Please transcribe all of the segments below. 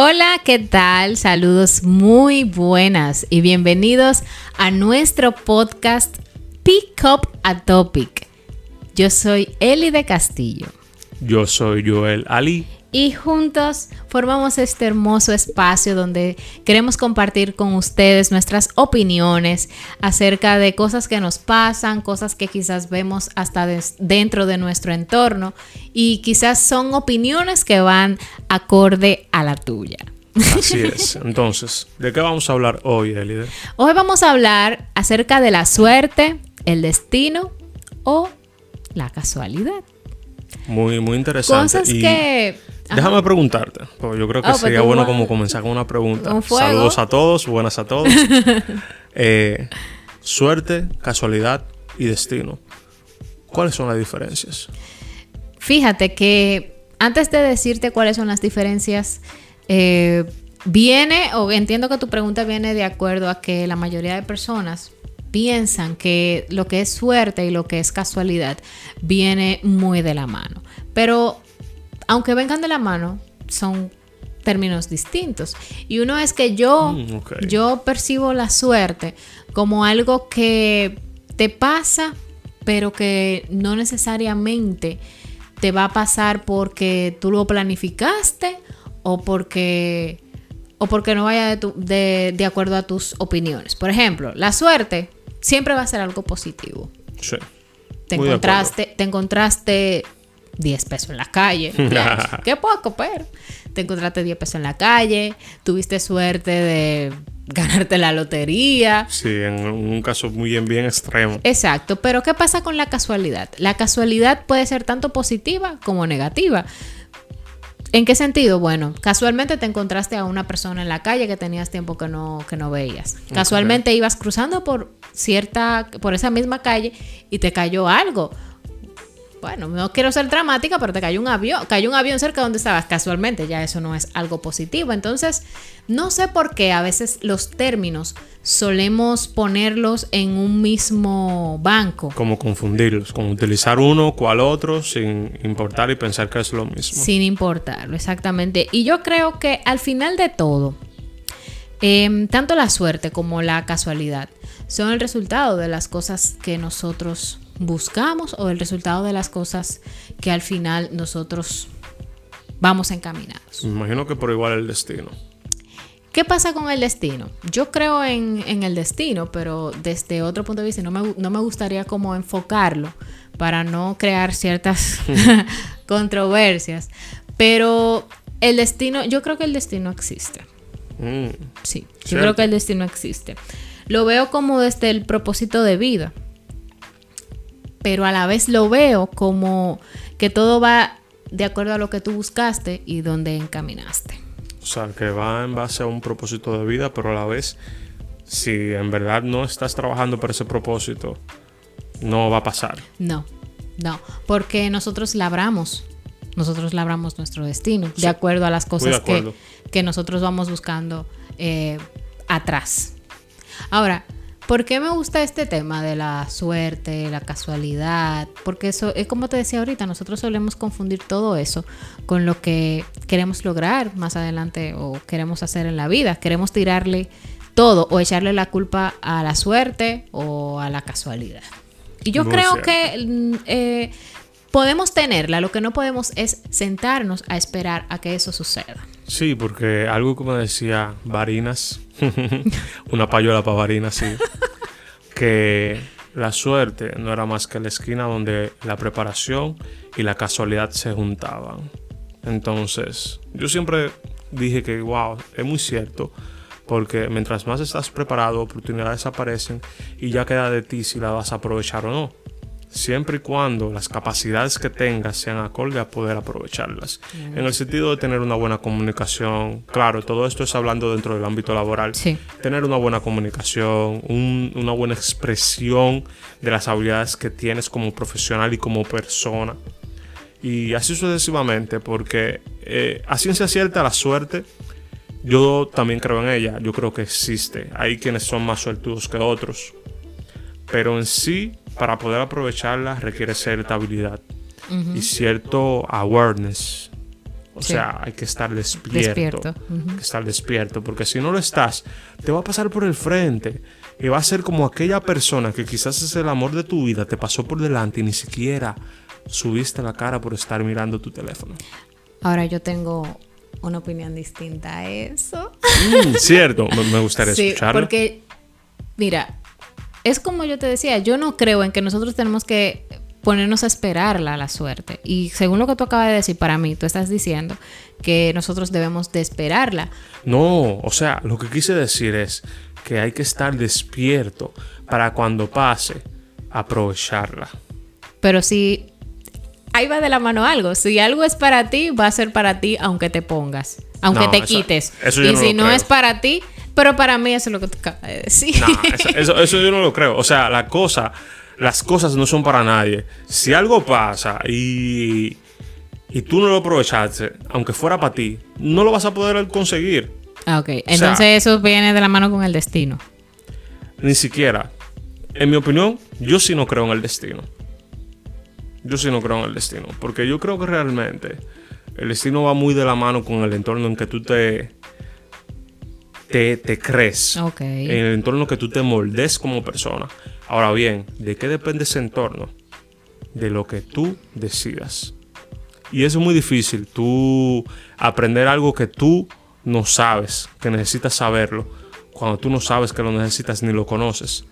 Hola, ¿qué tal? Saludos muy buenas y bienvenidos a nuestro podcast Pick Up a Topic. Yo soy Eli de Castillo. Yo soy Joel Ali y juntos formamos este hermoso espacio donde queremos compartir con ustedes nuestras opiniones acerca de cosas que nos pasan, cosas que quizás vemos hasta dentro de nuestro entorno y quizás son opiniones que van acorde a la tuya. Así es. Entonces, ¿de qué vamos a hablar hoy, Elide? Hoy vamos a hablar acerca de la suerte, el destino o la casualidad. Muy, muy interesante. Cosas que Déjame preguntarte, porque yo creo que oh, pues sería bueno como comenzar con una pregunta. Saludos a todos, buenas a todos. Eh, suerte, casualidad y destino. ¿Cuáles son las diferencias? Fíjate que antes de decirte cuáles son las diferencias, eh, viene, o entiendo que tu pregunta viene de acuerdo a que la mayoría de personas piensan que lo que es suerte y lo que es casualidad viene muy de la mano. Pero aunque vengan de la mano, son términos distintos. Y uno es que yo, mm, yo percibo la suerte como algo que te pasa, pero que no necesariamente te va a pasar porque tú lo planificaste o porque, o porque no vaya de, de, acuerdo a tus opiniones. Por ejemplo, la suerte siempre va a ser algo positivo. Sí. Te encontraste, te encontraste 10 pesos en la calle. Qué poco, pero te encontraste 10 pesos en la calle, tuviste suerte de ganarte la lotería. Sí, en un caso muy bien, bien extremo. Exacto, pero ¿qué pasa con la casualidad? La casualidad puede ser tanto positiva como negativa. ¿En qué sentido? Bueno, casualmente te encontraste a una persona en la calle que tenías tiempo que no, que no veías. Casualmente ibas cruzando por cierta, por esa misma calle y te cayó algo bueno, no quiero ser dramática, pero te cayó un avión, cayó un avión cerca de donde estabas casualmente, ya eso no es algo positivo. Entonces, no sé por qué a veces los términos solemos ponerlos en un mismo banco. Como confundirlos, como utilizar uno cual otro sin importar y pensar que es lo mismo. Sin importarlo, exactamente. Y yo creo que al final de todo, em, tanto la suerte como la casualidad son el resultado de las cosas que nosotros buscamos o el resultado de las cosas que al final nosotros vamos encaminados. Me imagino que por igual el destino. ¿Qué pasa con el destino? Yo creo en, el destino, pero desde otro punto de vista no me, no me gustaría como enfocarlo para no crear ciertas controversias. Pero el destino, yo creo que el destino existe. Mm. sí, yo creo que el destino existe. Lo veo como desde el propósito de vida pero a la vez lo veo como que todo va de acuerdo a lo que tú buscaste y donde encaminaste. O sea, que va en base a un propósito de vida, pero a la vez, si en verdad no estás trabajando para ese propósito, no va a pasar. No, no, porque nosotros labramos, nosotros labramos nuestro destino, de acuerdo a las cosas que, que, nosotros vamos buscando eh, atrás. Ahora, ¿Por qué me gusta este tema de la suerte, la casualidad? Porque eso es como te decía ahorita, nosotros solemos confundir todo eso con lo que queremos lograr más adelante o queremos hacer en la vida. Queremos tirarle todo o echarle la culpa a la suerte o a la casualidad. Y yo creo que mm, eh, podemos tenerla, lo que no podemos es sentarnos a esperar a que eso suceda. Sí, porque algo como decía Varinas, una payola para Varinas, sí, que la suerte no era más que la esquina donde la preparación y la casualidad se juntaban. Entonces, yo siempre dije que, wow, es muy cierto, porque mientras más estás preparado, oportunidades aparecen y ya queda de ti si la vas a aprovechar o no siempre y cuando las capacidades que tengas sean acorde a poder aprovecharlas. En el sentido de tener una buena comunicación, claro, todo esto es hablando dentro del ámbito laboral. Tener una buena comunicación, una buena expresión de las habilidades que tienes como profesional y como persona. Y así sucesivamente, porque eh, a ciencia cierta la suerte, yo también creo en ella, yo creo que existe. Hay quienes son más suertudos que otros. Pero en sí, para poder aprovecharla requiere cierta habilidad y cierto awareness O Sí. sea, hay que estar despierto. Despierto, Hay que estar despierto, porque si no lo estás, te va a pasar por el frente. Y va a ser como aquella persona que quizás es el amor de tu vida, te pasó por delante y ni siquiera subiste la cara por estar mirando tu teléfono. Ahora yo tengo una opinión distinta a eso. Mm, cierto, me, me gustaría Sí, escucharlo. porque, mira, es como yo te decía, yo no creo en que nosotros tenemos que ponernos a esperarla la suerte. Y según lo que tú acabas de decir, para mí, tú estás diciendo que nosotros debemos de esperarla. No, o sea, lo que quise decir es que hay que estar despierto para cuando pase, aprovecharla. Pero si ahí va de la mano algo, si algo es para ti, va a ser para ti aunque te pongas, aunque No, te quites. eso yo y no si no creo. es para ti, pero para mí eso es lo que tú acabas de decir. No, eso, eso- eso yo no lo creo. O sea, la cosa, las cosas no son para nadie. Si algo pasa y, y tú no lo aprovechaste, aunque fuera para ti, no lo vas a poder conseguir. Ah, ok. Entonces eso viene de la mano con el destino. Ni siquiera. En mi opinión, yo sí no creo en el destino. Yo sí no creo en el destino. Porque yo creo que realmente el destino va muy de la mano con el entorno en que tú te, te, te crees. En el entorno que tú te moldes como persona. Ahora bien, ¿de qué depende ese entorno? De lo que tú decidas. Y eso es muy difícil. Tú aprender algo que tú no sabes, que necesitas saberlo, cuando tú no sabes que lo necesitas ni lo conoces.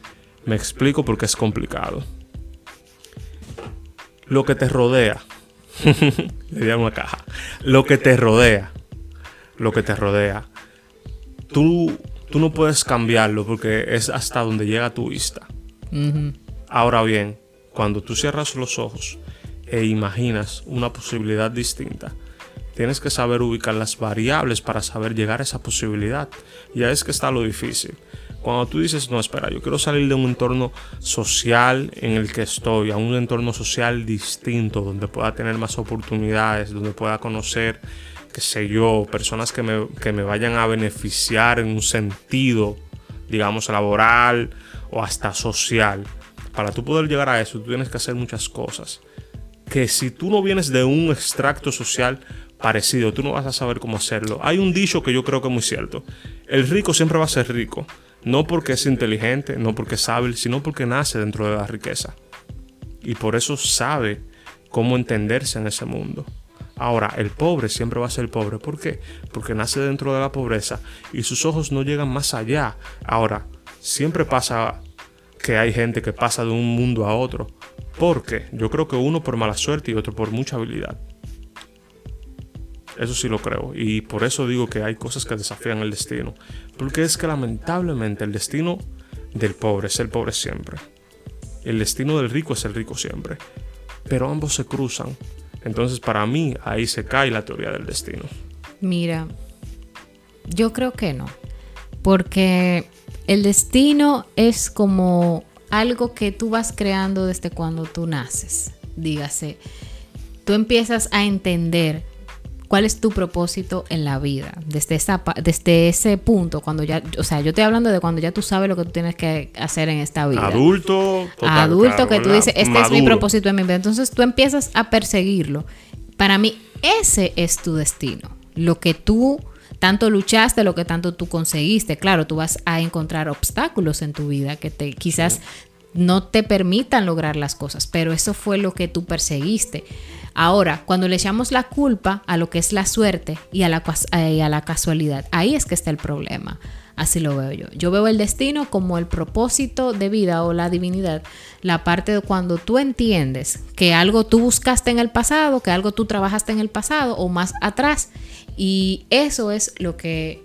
Me explico porque es complicado. Lo que te rodea. Le di a una caja. Lo que te rodea. Lo que te rodea. Tú, tú no puedes cambiarlo porque es hasta donde llega tu vista. Ahora bien, cuando tú cierras los ojos e imaginas una posibilidad distinta, tienes que saber ubicar las variables para saber llegar a esa posibilidad. Y ahí es que está lo difícil. Cuando tú dices, no, espera, yo quiero salir de un entorno social en el que estoy, a un entorno social distinto, donde pueda tener más oportunidades, donde pueda conocer, qué sé yo, personas que me, que me vayan a beneficiar en un sentido, digamos, laboral o hasta social. Para tú poder llegar a eso, tú tienes que hacer muchas cosas. Que si tú no vienes de un extracto social parecido, tú no vas a saber cómo hacerlo. Hay un dicho que yo creo que es muy cierto. El rico siempre va a ser rico. No porque es inteligente, no porque es hábil, sino porque nace dentro de la riqueza. Y por eso sabe cómo entenderse en ese mundo. Ahora, el pobre siempre va a ser pobre. ¿Por qué? Porque nace dentro de la pobreza y sus ojos no llegan más allá. Ahora, siempre pasa que hay gente que pasa de un mundo a otro. Porque yo creo que uno por mala suerte y otro por mucha habilidad. Eso sí lo creo. Y por eso digo que hay cosas que desafían el destino. Porque es que lamentablemente el destino del pobre es el pobre siempre. El destino del rico es el rico siempre. Pero ambos se cruzan. Entonces para mí ahí se cae la teoría del destino. Mira, yo creo que no. Porque el destino es como algo que tú vas creando desde cuando tú naces. Dígase, tú empiezas a entender cuál es tu propósito en la vida. Desde, esa, desde ese punto, cuando ya, o sea, yo estoy hablando de cuando ya tú sabes lo que tú tienes que hacer en esta vida. Adulto, total, adulto claro, que tú dices, este es mi propósito en mi vida. Entonces tú empiezas a perseguirlo. Para mí, ese es tu destino. Lo que tú tanto luchaste, lo que tanto tú conseguiste. Claro, tú vas a encontrar obstáculos en tu vida que te quizás no te permitan lograr las cosas, pero eso fue lo que tú perseguiste. Ahora, cuando le echamos la culpa a lo que es la suerte y a la, cas- eh, y a la casualidad, ahí es que está el problema. Así lo veo yo. Yo veo el destino como el propósito de vida o la divinidad, la parte de cuando tú entiendes que algo tú buscaste en el pasado, que algo tú trabajaste en el pasado o más atrás, y eso es lo que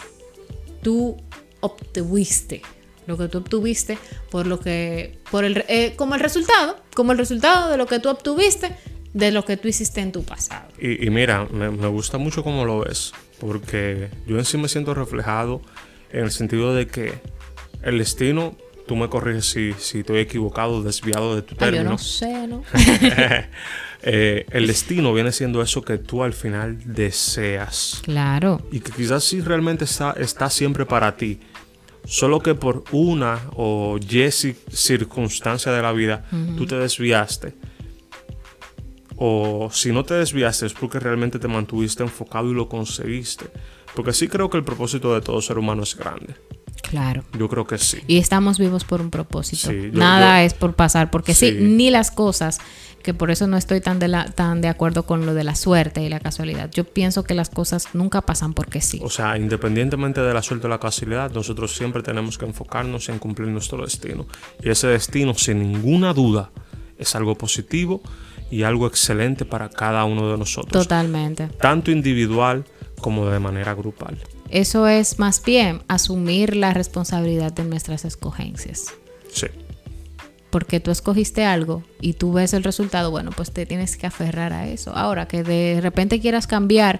tú obtuviste, lo que tú obtuviste por lo que, por el, eh, como el resultado, como el resultado de lo que tú obtuviste de lo que tú hiciste en tu pasado. Y, y mira, me, me gusta mucho cómo lo ves, porque yo en sí me siento reflejado en el sentido de que el destino, tú me corriges si, si estoy equivocado, desviado de tu Ah, yo término. no sé, ¿no? Eh, el destino viene siendo eso que tú al final deseas. claro. y que quizás sí realmente está, está siempre para ti. Solo que por una o y ci- circunstancia de la vida tú te desviaste. o si no te desviaste es porque realmente te mantuviste enfocado y lo conseguiste. Porque sí creo que el propósito de todo ser humano es grande. Claro. Yo creo que sí. Y estamos vivos por un propósito. Sí, yo- Nada yo- es por pasar, porque sí. Sí. ni las cosas, que por eso no estoy tan de, la, tan de acuerdo con lo de la suerte y la casualidad. Yo pienso que las cosas nunca pasan porque sí. O sea, independientemente de la suerte o la casualidad, nosotros siempre tenemos que enfocarnos en cumplir nuestro destino. Y ese destino, sin ninguna duda, es algo positivo y algo excelente para cada uno de nosotros. Totalmente. Tanto individual como de manera grupal. Eso es más bien asumir la responsabilidad de nuestras escogencias. Sí. Porque tú escogiste algo y tú ves el resultado, bueno, pues te tienes que aferrar a eso. Ahora que de repente quieras cambiar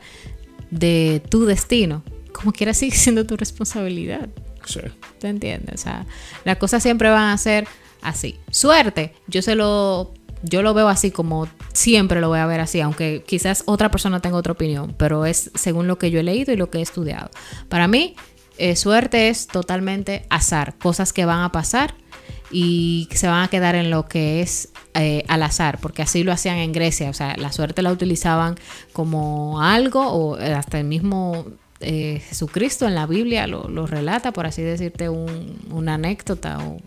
de tu destino, como quieras sigue siendo tu responsabilidad. Sí. ¿Te entiendes? O sea, las cosas siempre van a ser así. Suerte, yo se lo, yo lo veo así como siempre lo voy a ver así, aunque quizás otra persona tenga otra opinión, pero es según lo que yo he leído y lo que he estudiado. Para mí, eh, suerte es totalmente azar, cosas que van a pasar y se van a quedar en lo que es eh, al azar, porque así lo hacían en Grecia, o sea, la suerte la utilizaban como algo o hasta el mismo eh, Jesucristo en la Biblia lo, lo relata, por así decirte, un- una anécdota. o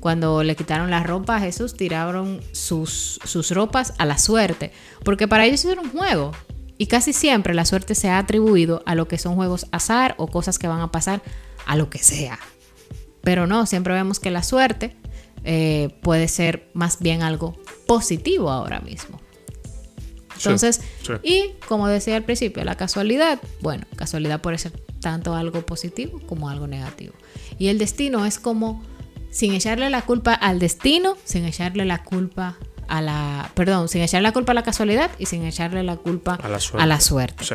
cuando le quitaron la ropa a Jesús, tiraron sus, sus ropas a la suerte, porque para ellos era un juego. Y casi siempre la suerte se ha atribuido a lo que son juegos azar o cosas que van a pasar a lo que sea. Pero no, siempre vemos que la suerte eh, puede ser más bien algo positivo ahora mismo. Entonces, sí. Y como decía al principio, la casualidad, bueno, casualidad puede ser tanto algo positivo como algo negativo. Y el destino es como, sin echarle la culpa al destino, sin echarle la culpa a la, perdón, sin echarle la culpa a la casualidad y sin echarle la culpa A la suerte. a la suerte. Sí.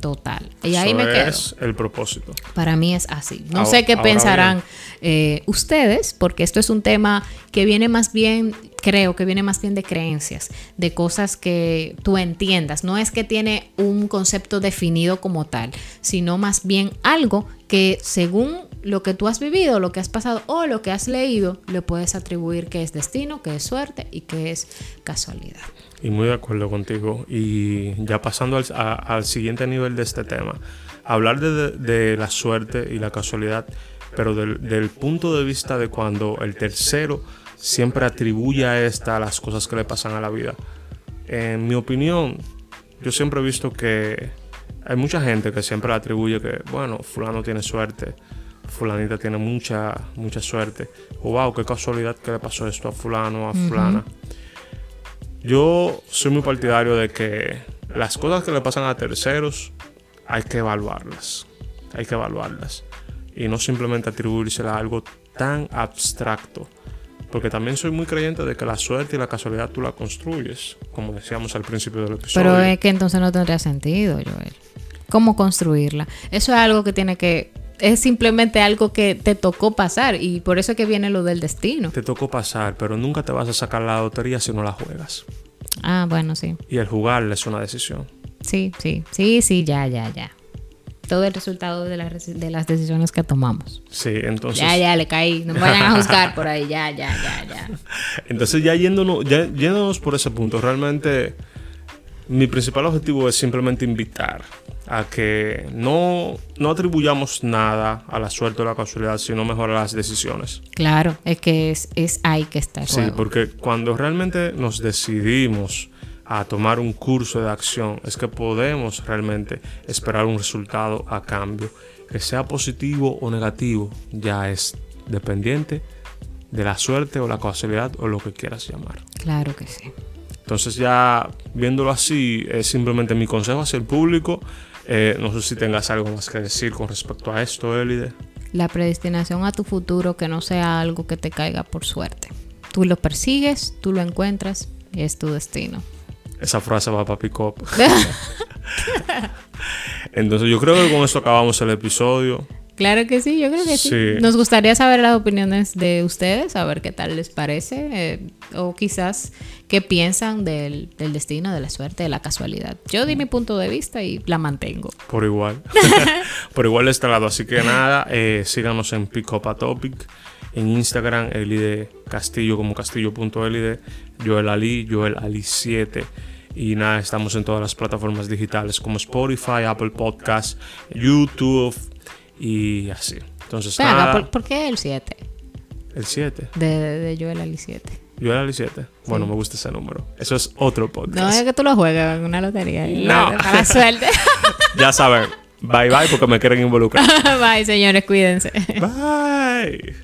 Total. Y ahí me quedo. es el propósito. Para mí es así. No Ahora- sé qué pensarán eh, ustedes, porque esto es un tema que viene más bien, creo que viene más bien de creencias, de cosas que tú entiendas. No es que tiene un concepto definido como tal, sino más bien algo que según lo que tú has vivido, lo que has pasado o lo que has leído, le puedes atribuir que es destino, que es suerte y que es casualidad. Y muy de acuerdo contigo. Y ya pasando al, siguiente nivel de este tema, hablar de, de la suerte y la casualidad, pero del, del punto de vista de cuando el tercero siempre atribuye a esta las cosas que le pasan a la vida. En mi opinión, yo siempre he visto que hay mucha gente que siempre le atribuye que, bueno, fulano tiene suerte, fulanita tiene mucha, mucha suerte. O wow, qué casualidad que le pasó esto a fulano, a fulana. Yo soy muy partidario de que las cosas que le pasan a terceros hay que evaluarlas. Hay que evaluarlas. Y no simplemente atribuírsela a algo tan abstracto. Porque también soy muy creyente de que la suerte y la casualidad tú la construyes, como decíamos al principio del episodio. Pero es que entonces no tendría sentido, Joel. ¿Cómo construirla? Eso es algo que tiene que... Es simplemente algo que te tocó pasar y por eso es que viene lo del destino. Te tocó pasar, pero nunca te vas a sacar la lotería si no la juegas. Ah, bueno, sí. Y el jugarla es una decisión. Sí, sí, sí, sí, ya, ya, ya. Todo el resultado de, las de las decisiones que tomamos. Sí, entonces... Ya, ya, le caí. No me vayan a juzgar por ahí. Ya, ya, ya, ya. Entonces ya yéndonos, ya yéndonos por ese punto, realmente mi principal objetivo es simplemente invitar a que no, no atribuyamos nada a la suerte o la casualidad, sino mejor a las decisiones. Claro, es que es, es ahí que está el Sí, juego. porque cuando realmente nos decidimos a tomar un curso de acción, es que podemos realmente esperar un resultado a cambio. Que sea positivo o negativo, ya es dependiente de la suerte o la casualidad o lo que quieras llamar. Claro que sí. Entonces ya viéndolo así, es simplemente mi consejo hacia el público. Eh, no sé si tengas algo más que decir con respecto a esto, Elide. La predestinación a tu futuro que no sea algo que te caiga por suerte. Tú lo persigues, tú lo encuentras y es tu destino. Esa frase va para pick up. Entonces yo creo que con esto acabamos el episodio. Claro que sí, yo creo que sí. Sí. Nos gustaría saber las opiniones de ustedes, a ver qué tal les parece, eh, o quizás qué piensan del, del destino, de la suerte, de la casualidad. Yo di mi punto de vista y la mantengo. Por igual. por igual de este lado. Así que nada, eh, síganos en a Topic. En Instagram, Elide Castillo como castillo.elide. Joel Ali, Joel Ali 7. Y nada, estamos en todas las plataformas digitales como Spotify, Apple Podcasts, YouTube y así. Entonces, Venga, nada, ¿por, por qué el 7? el 7. De, de Joel Ali 7. Yo era el 7. Bueno, me gusta ese número. Eso es otro podcast. No es que tú lo juegas en una lotería. y No. Para suerte. Ya saben. Bye bye porque me quieren involucrar. Bye, señores, cuídense. Bye.